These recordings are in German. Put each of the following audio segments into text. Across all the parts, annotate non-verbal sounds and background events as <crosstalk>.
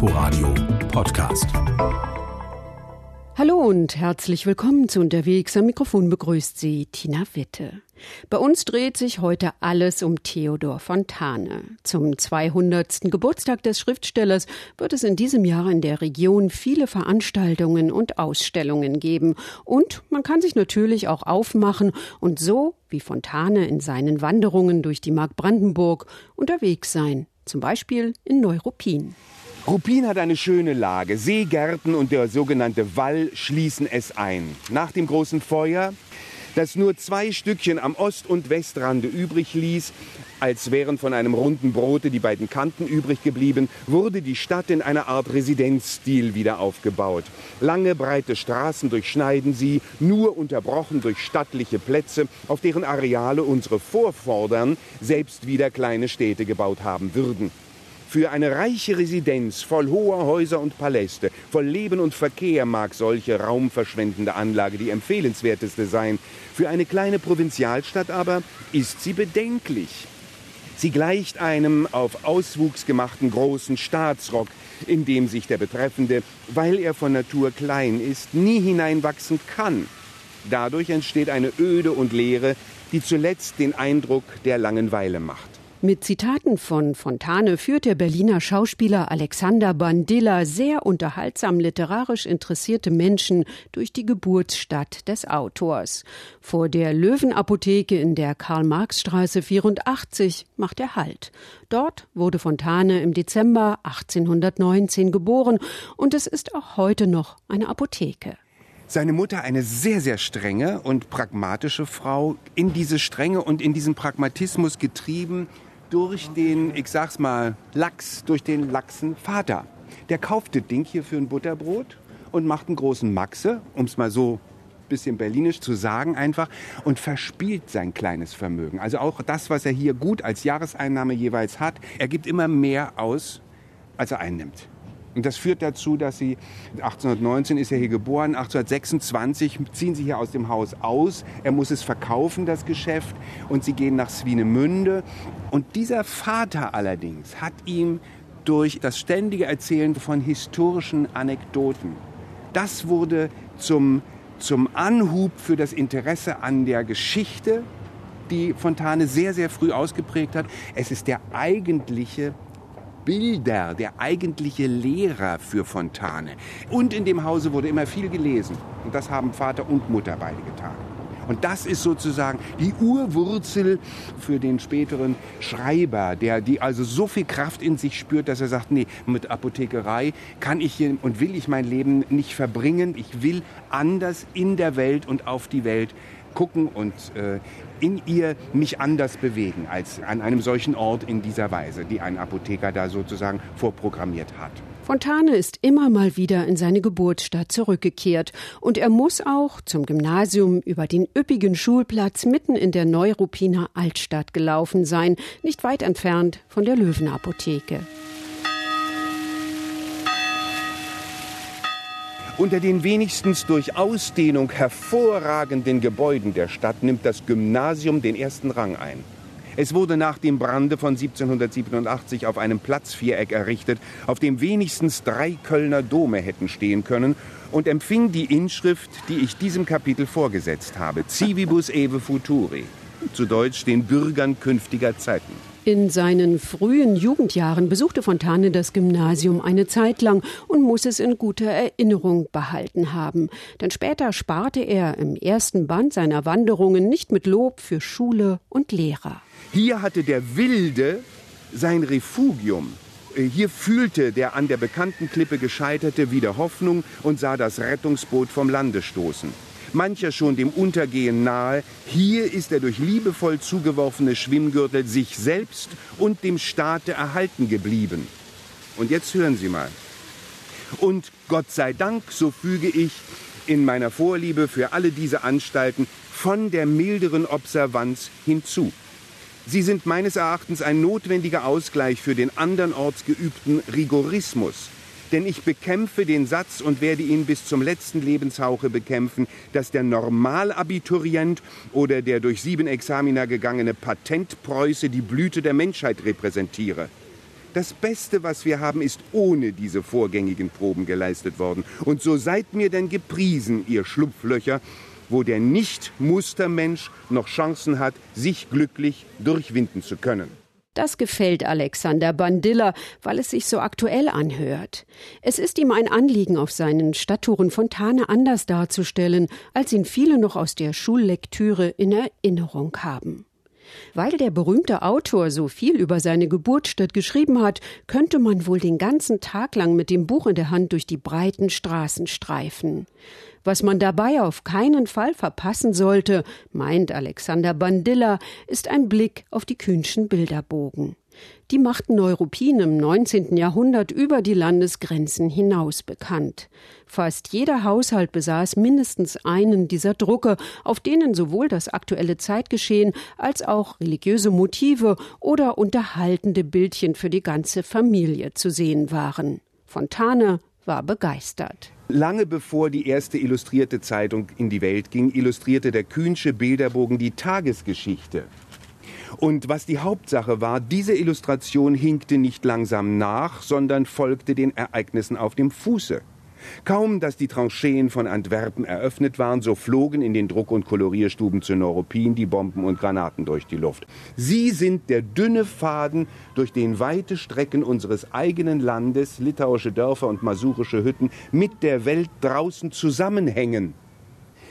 Inforadio Podcast. Hallo und herzlich willkommen zu Unterwegs. Am Mikrofon begrüßt Sie Tina Witte. Bei uns dreht sich heute alles um Theodor Fontane. Zum 200. Geburtstag des Schriftstellers wird es in diesem Jahr in der Region viele Veranstaltungen und Ausstellungen geben. Und man kann sich natürlich auch aufmachen und so, wie Fontane in seinen Wanderungen durch die Mark Brandenburg, unterwegs sein. Zum Beispiel in Neuruppin. Ruppin hat eine schöne Lage. Seegärten und der sogenannte Wall schließen es ein. Nach dem großen Feuer, das nur zwei Stückchen am Ost- und Westrande übrig ließ, als wären von einem runden Brote die beiden Kanten übrig geblieben, wurde die Stadt in einer Art Residenzstil wieder aufgebaut. Lange, breite Straßen durchschneiden sie, nur unterbrochen durch stattliche Plätze, auf deren Areale unsere Vorvordern selbst wieder kleine Städte gebaut haben würden. Für eine reiche Residenz voll hoher Häuser und Paläste, voll Leben und Verkehr mag solche raumverschwendende Anlage die empfehlenswerteste sein. Für eine kleine Provinzialstadt aber ist sie bedenklich. Sie gleicht einem auf Auswuchs gemachten großen Staatsrock, in dem sich der Betreffende, weil er von Natur klein ist, nie hineinwachsen kann. Dadurch entsteht eine Öde und Leere, die zuletzt den Eindruck der Langenweile macht. Mit Zitaten von Fontane führt der Berliner Schauspieler Alexander Bandilla sehr unterhaltsam literarisch interessierte Menschen durch die Geburtsstadt des Autors. Vor der Löwenapotheke in der Karl-Marx-Straße 84 macht er Halt. Dort wurde Fontane im Dezember 1819 geboren und es ist auch heute noch eine Apotheke. Seine Mutter eine sehr, sehr strenge und pragmatische Frau, in diese Strenge und in diesen Pragmatismus getrieben, durch den, ich sag's mal, Lachs, durch den Lachsen Vater. Der kauft das Ding hier für ein Butterbrot und macht einen großen Maxe, um es mal so bisschen berlinisch zu sagen einfach, und verspielt sein kleines Vermögen. Also auch das, was er hier gut als Jahreseinnahme jeweils hat, er gibt immer mehr aus, als er einnimmt. Und das führt dazu, dass sie 1819 ist er hier geboren, 1826 ziehen sie hier aus dem Haus aus. Er muss es verkaufen, das Geschäft, und sie gehen nach Swinemünde. Und dieser Vater allerdings hat ihm durch das ständige Erzählen von historischen Anekdoten, das wurde zum, zum Anhub für das Interesse an der Geschichte, die Fontane sehr, sehr früh ausgeprägt hat. Es ist der eigentliche Bilder, der eigentliche Lehrer für Fontane. Und in dem Hause wurde immer viel gelesen. Und das haben Vater und Mutter beide getan. Und das ist sozusagen die Urwurzel für den späteren Schreiber, der die also so viel Kraft in sich spürt, dass er sagt, nee, mit Apothekerei kann ich hier und will ich mein Leben nicht verbringen. Ich will anders in der Welt und auf die Welt gucken und äh, in ihr mich anders bewegen als an einem solchen Ort in dieser Weise, die ein Apotheker da sozusagen vorprogrammiert hat. Fontane ist immer mal wieder in seine Geburtsstadt zurückgekehrt und er muss auch zum Gymnasium über den üppigen Schulplatz mitten in der Neuruppiner Altstadt gelaufen sein, nicht weit entfernt von der Löwenapotheke. Unter den wenigstens durch Ausdehnung hervorragenden Gebäuden der Stadt nimmt das Gymnasium den ersten Rang ein. Es wurde nach dem Brande von 1787 auf einem Platzviereck errichtet, auf dem wenigstens drei Kölner Dome hätten stehen können und empfing die Inschrift, die ich diesem Kapitel vorgesetzt habe, Civibus Eve Futuri, zu Deutsch den Bürgern künftiger Zeiten. In seinen frühen Jugendjahren besuchte Fontane das Gymnasium eine Zeit lang und muss es in guter Erinnerung behalten haben. Denn später sparte er im ersten Band seiner Wanderungen nicht mit Lob für Schule und Lehrer. Hier hatte der Wilde sein Refugium. Hier fühlte der an der bekannten Klippe Gescheiterte wieder Hoffnung und sah das Rettungsboot vom Lande stoßen mancher schon dem Untergehen nahe. Hier ist der durch liebevoll zugeworfene Schwimmgürtel sich selbst und dem Staate erhalten geblieben. Und jetzt hören Sie mal. Und Gott sei Dank, so füge ich in meiner Vorliebe für alle diese Anstalten von der milderen Observanz hinzu. Sie sind meines Erachtens ein notwendiger Ausgleich für den andernorts geübten Rigorismus, denn ich bekämpfe den Satz und werde ihn bis zum letzten Lebenshauche bekämpfen, dass der Normalabiturient oder der durch sieben Examina gegangene Patentpreuße die Blüte der Menschheit repräsentiere. Das Beste, was wir haben, ist ohne diese vorgängigen Proben geleistet worden. Und so seid mir denn gepriesen, ihr Schlupflöcher, wo der Nicht-Mustermensch noch Chancen hat, sich glücklich durchwinden zu können. Das gefällt Alexander Bandilla, weil es sich so aktuell anhört. Es ist ihm ein Anliegen, auf seinen Stadttouren Fontane anders darzustellen, als ihn viele noch aus der Schullektüre in Erinnerung haben. Weil der berühmte Autor so viel über seine Geburtsstadt geschrieben hat, könnte man wohl den ganzen Tag lang mit dem Buch in der Hand durch die breiten Straßen streifen. Was man dabei auf keinen Fall verpassen sollte, meint Alexander Bandilla, ist ein Blick auf die Kühnschen Bilderbogen. Die machten Neuruppin im 19. Jahrhundert über die Landesgrenzen hinaus bekannt. Fast jeder Haushalt besaß mindestens einen dieser Drucke, auf denen sowohl das aktuelle Zeitgeschehen als auch religiöse Motive oder unterhaltende Bildchen für die ganze Familie zu sehen waren. Fontane war begeistert. Lange bevor die erste illustrierte Zeitung in die Welt ging, illustrierte der Kühnsche Bilderbogen die Tagesgeschichte. Und was die Hauptsache war, diese Illustration hinkte nicht langsam nach, sondern folgte den Ereignissen auf dem Fuße. Kaum, dass die Trancheen von Antwerpen eröffnet waren, so flogen in den Druck- und Kolorierstuben zu Neuruppin die Bomben und Granaten durch die Luft. Sie sind der dünne Faden, durch den weite Strecken unseres eigenen Landes, litauische Dörfer und masurische Hütten, mit der Welt draußen zusammenhängen.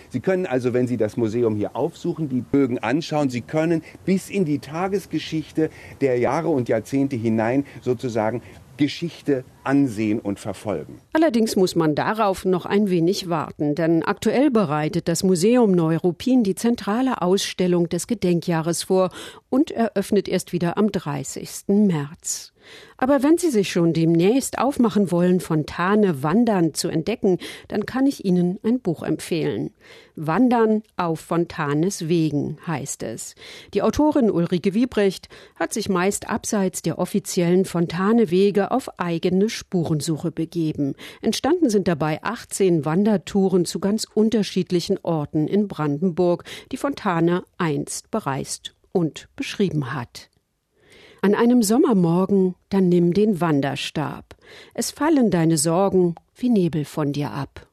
Sie können also, wenn Sie das Museum hier aufsuchen, die Bögen anschauen. Sie können bis in die Tagesgeschichte der Jahre und Jahrzehnte hinein sozusagen Geschichte ansehen und verfolgen. Allerdings muss man darauf noch ein wenig warten, denn aktuell bereitet das Museum Neuruppin die zentrale Ausstellung des Gedenkjahres vor und eröffnet erst wieder am 30. März. Aber wenn Sie sich schon demnächst aufmachen wollen, Fontane Wandern zu entdecken, dann kann ich Ihnen ein Buch empfehlen. Wandern auf Fontanes Wegen heißt es. Die Autorin Ulrike Wiebrecht hat sich meist abseits der offiziellen Fontane-Wege auf eigene Spurensuche begeben. Entstanden sind dabei 18 Wandertouren zu ganz unterschiedlichen Orten in Brandenburg, die Fontane einst bereist und beschrieben hat. An einem Sommermorgen, dann nimm den Wanderstab. Es fallen deine Sorgen wie Nebel von dir ab.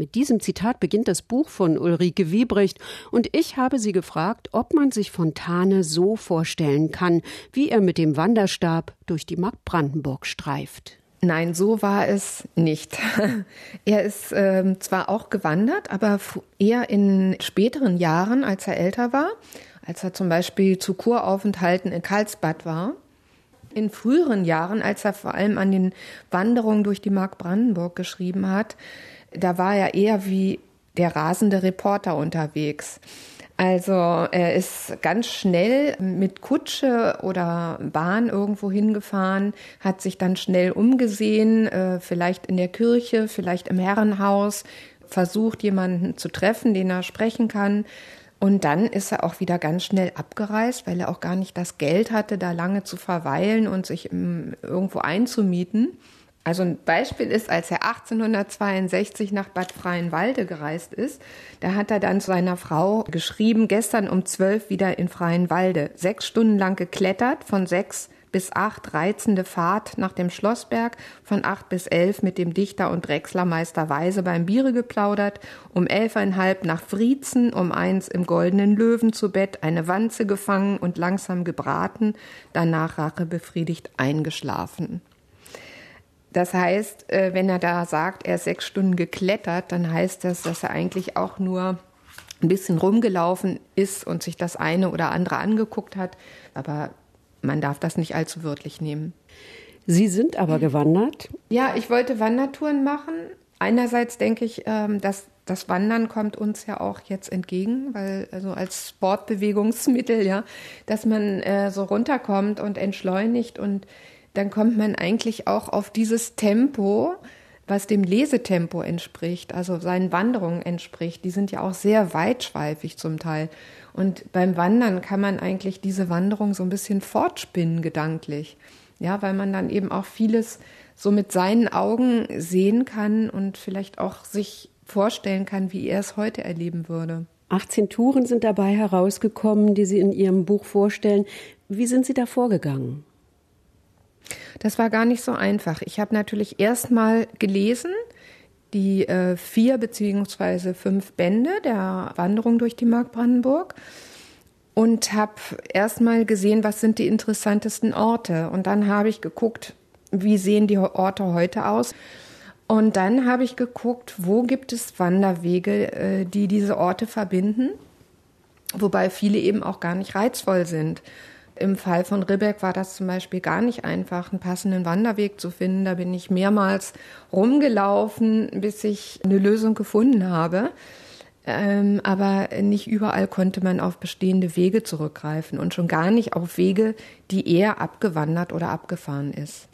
Mit diesem Zitat beginnt das Buch von Ulrike Wiebrecht und ich habe sie gefragt, ob man sich Fontane so vorstellen kann, wie er mit dem Wanderstab durch die Mark Brandenburg streift. Nein, so war es nicht. <laughs> er ist äh, zwar auch gewandert, aber eher in späteren Jahren, als er älter war als er zum Beispiel zu Kuraufenthalten in Karlsbad war. In früheren Jahren, als er vor allem an den Wanderungen durch die Mark Brandenburg geschrieben hat, da war er eher wie der rasende Reporter unterwegs. Also er ist ganz schnell mit Kutsche oder Bahn irgendwo hingefahren, hat sich dann schnell umgesehen, äh, vielleicht in der Kirche, vielleicht im Herrenhaus, versucht jemanden zu treffen, den er sprechen kann, und dann ist er auch wieder ganz schnell abgereist, weil er auch gar nicht das Geld hatte, da lange zu verweilen und sich irgendwo einzumieten. Also ein Beispiel ist, als er 1862 nach Bad Freienwalde gereist ist, da hat er dann seiner Frau geschrieben, gestern um zwölf wieder in Freienwalde, sechs Stunden lang geklettert, von sechs bis acht reizende Fahrt nach dem Schlossberg, von acht bis elf mit dem Dichter und Drechslermeister Weise beim Biere geplaudert, um elfeinhalb nach Friezen, um eins im goldenen Löwen zu Bett, eine Wanze gefangen und langsam gebraten, danach Rache befriedigt eingeschlafen. Das heißt, äh, wenn er da sagt, er ist sechs Stunden geklettert, dann heißt das, dass er eigentlich auch nur ein bisschen rumgelaufen ist und sich das eine oder andere angeguckt hat. Aber man darf das nicht allzu wörtlich nehmen. Sie sind aber gewandert? Ja, ich wollte Wandertouren machen. Einerseits denke ich, ähm, dass das Wandern kommt uns ja auch jetzt entgegen, weil also als Sportbewegungsmittel, ja, dass man äh, so runterkommt und entschleunigt und dann kommt man eigentlich auch auf dieses Tempo, was dem Lesetempo entspricht, also seinen Wanderungen entspricht. Die sind ja auch sehr weitschweifig zum Teil. Und beim Wandern kann man eigentlich diese Wanderung so ein bisschen fortspinnen gedanklich. Ja, weil man dann eben auch vieles so mit seinen Augen sehen kann und vielleicht auch sich vorstellen kann, wie er es heute erleben würde. 18 Touren sind dabei herausgekommen, die Sie in Ihrem Buch vorstellen. Wie sind Sie da vorgegangen? Das war gar nicht so einfach. Ich habe natürlich erst mal gelesen, die äh, vier beziehungsweise fünf Bände der Wanderung durch die Mark Brandenburg und habe erstmal gesehen, was sind die interessantesten Orte. Und dann habe ich geguckt, wie sehen die Orte heute aus. Und dann habe ich geguckt, wo gibt es Wanderwege, äh, die diese Orte verbinden, wobei viele eben auch gar nicht reizvoll sind. Im Fall von Ribbeck war das zum Beispiel gar nicht einfach, einen passenden Wanderweg zu finden. Da bin ich mehrmals rumgelaufen, bis ich eine Lösung gefunden habe. Ähm, aber nicht überall konnte man auf bestehende Wege zurückgreifen und schon gar nicht auf Wege, die eher abgewandert oder abgefahren ist.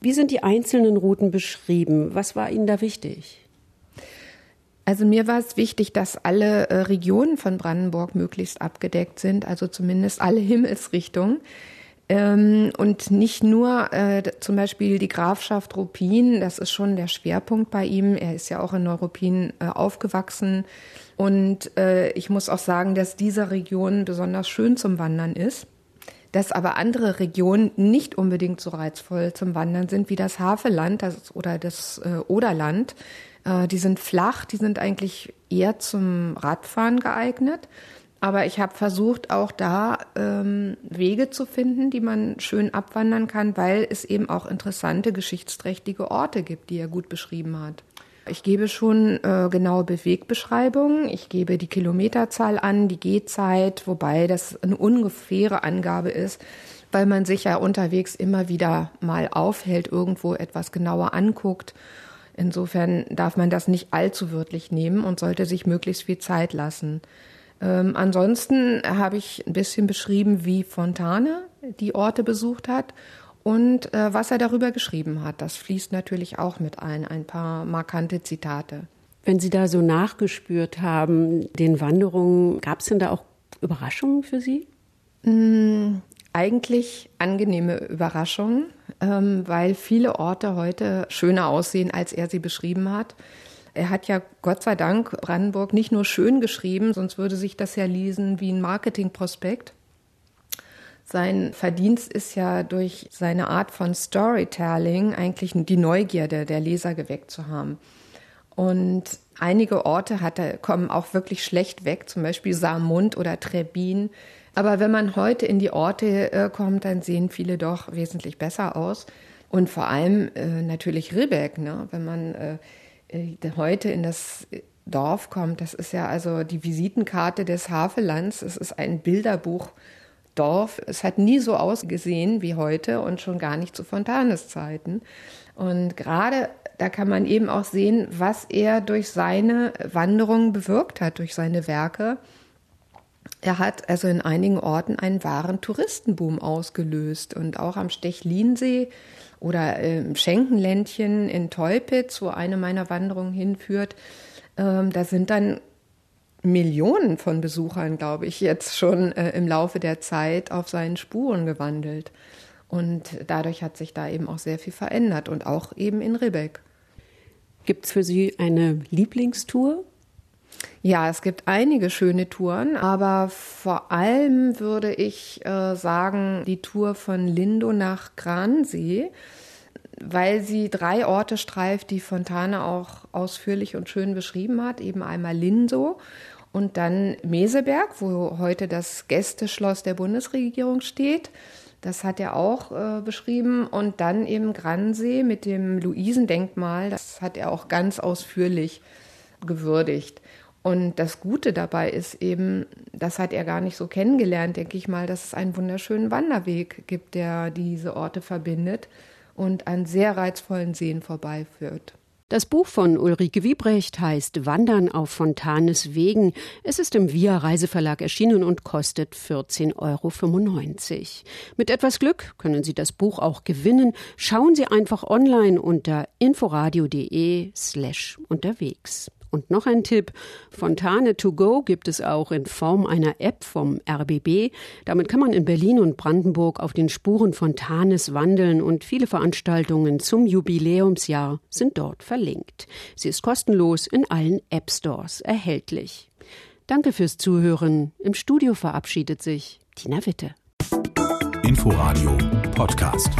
Wie sind die einzelnen Routen beschrieben? Was war Ihnen da wichtig? Also mir war es wichtig, dass alle äh, Regionen von Brandenburg möglichst abgedeckt sind, also zumindest alle Himmelsrichtungen. Ähm, und nicht nur äh, zum Beispiel die Grafschaft Ruppin, das ist schon der Schwerpunkt bei ihm. Er ist ja auch in Neuruppin äh, aufgewachsen. Und äh, ich muss auch sagen, dass diese Region besonders schön zum Wandern ist. Dass aber andere Regionen nicht unbedingt so reizvoll zum Wandern sind wie das Havelland das, oder das äh, Oderland. Äh, die sind flach, die sind eigentlich eher zum Radfahren geeignet. Aber ich habe versucht, auch da ähm, Wege zu finden, die man schön abwandern kann, weil es eben auch interessante, geschichtsträchtige Orte gibt, die er gut beschrieben hat. Ich gebe schon äh, genaue Bewegbeschreibungen. Ich gebe die Kilometerzahl an, die Gehzeit, wobei das eine ungefähre Angabe ist, weil man sich ja unterwegs immer wieder mal aufhält, irgendwo etwas genauer anguckt. Insofern darf man das nicht allzu wörtlich nehmen und sollte sich möglichst viel Zeit lassen. Ähm, ansonsten habe ich ein bisschen beschrieben, wie Fontane die Orte besucht hat und äh, was er darüber geschrieben hat. Das fließt natürlich auch mit ein, ein paar markante Zitate. Wenn Sie da so nachgespürt haben, den Wanderungen, gab es denn da auch Überraschungen für Sie? Mm, eigentlich angenehme Überraschungen, ähm, weil viele Orte heute schöner aussehen, als er sie beschrieben hat. Er hat ja Gott sei Dank Brandenburg nicht nur schön geschrieben, sonst würde sich das ja lesen wie ein Marketingprospekt. Sein Verdienst ist ja durch seine Art von Storytelling eigentlich die Neugierde der Leser geweckt zu haben. Und einige Orte hat er, kommen auch wirklich schlecht weg, zum Beispiel Saarmund oder Trebin. Aber wenn man heute in die Orte äh, kommt, dann sehen viele doch wesentlich besser aus. Und vor allem äh, natürlich Ribbeck, ne? wenn man äh, äh, heute in das Dorf kommt, das ist ja also die Visitenkarte des Havellands. Es ist ein Bilderbuch Dorf. Es hat nie so ausgesehen wie heute und schon gar nicht zu Fontanes Zeiten. Und gerade da kann man eben auch sehen, was er durch seine Wanderungen bewirkt hat, durch seine Werke. Er hat also in einigen Orten einen wahren Touristenboom ausgelöst und auch am Stechlinsee oder im Schenkenländchen in Teupitz, wo eine meiner Wanderungen hinführt, ähm, da sind dann Millionen von Besuchern, glaube ich, jetzt schon äh, im Laufe der Zeit auf seinen Spuren gewandelt. Und dadurch hat sich da eben auch sehr viel verändert und auch eben in Ribbeck. Gibt es für Sie eine Lieblingstour? Ja, es gibt einige schöne Touren, aber vor allem würde ich äh, sagen, die Tour von Lindo nach Gransee, weil sie drei Orte streift, die Fontane auch ausführlich und schön beschrieben hat. Eben einmal Lindo und dann Meseberg, wo heute das Gästeschloss der Bundesregierung steht. Das hat er auch äh, beschrieben. Und dann eben Gransee mit dem Luisendenkmal. Das hat er auch ganz ausführlich gewürdigt. Und das Gute dabei ist eben, das hat er gar nicht so kennengelernt, denke ich mal, dass es einen wunderschönen Wanderweg gibt, der diese Orte verbindet und an sehr reizvollen Seen vorbeiführt. Das Buch von Ulrike Wiebrecht heißt Wandern auf Fontanes Wegen. Es ist im Via Reiseverlag erschienen und kostet 14,95 Euro. Mit etwas Glück können Sie das Buch auch gewinnen. Schauen Sie einfach online unter inforadio.de slash unterwegs. Und noch ein Tipp, Fontane to go gibt es auch in Form einer App vom RBB. Damit kann man in Berlin und Brandenburg auf den Spuren Fontanes wandeln und viele Veranstaltungen zum Jubiläumsjahr sind dort verlinkt. Sie ist kostenlos in allen App Stores erhältlich. Danke fürs Zuhören. Im Studio verabschiedet sich Tina Witte. Inforadio Podcast.